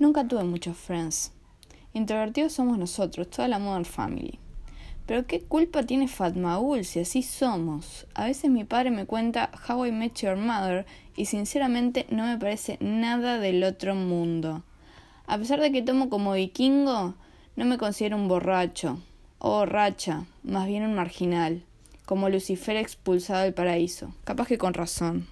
Nunca tuve muchos friends. Introvertidos somos nosotros, toda la Modern Family. Pero qué culpa tiene Fatmaul si así somos. A veces mi padre me cuenta How I Met Your Mother y sinceramente no me parece nada del otro mundo. A pesar de que tomo como vikingo, no me considero un borracho o borracha, más bien un marginal, como Lucifer expulsado del paraíso. Capaz que con razón.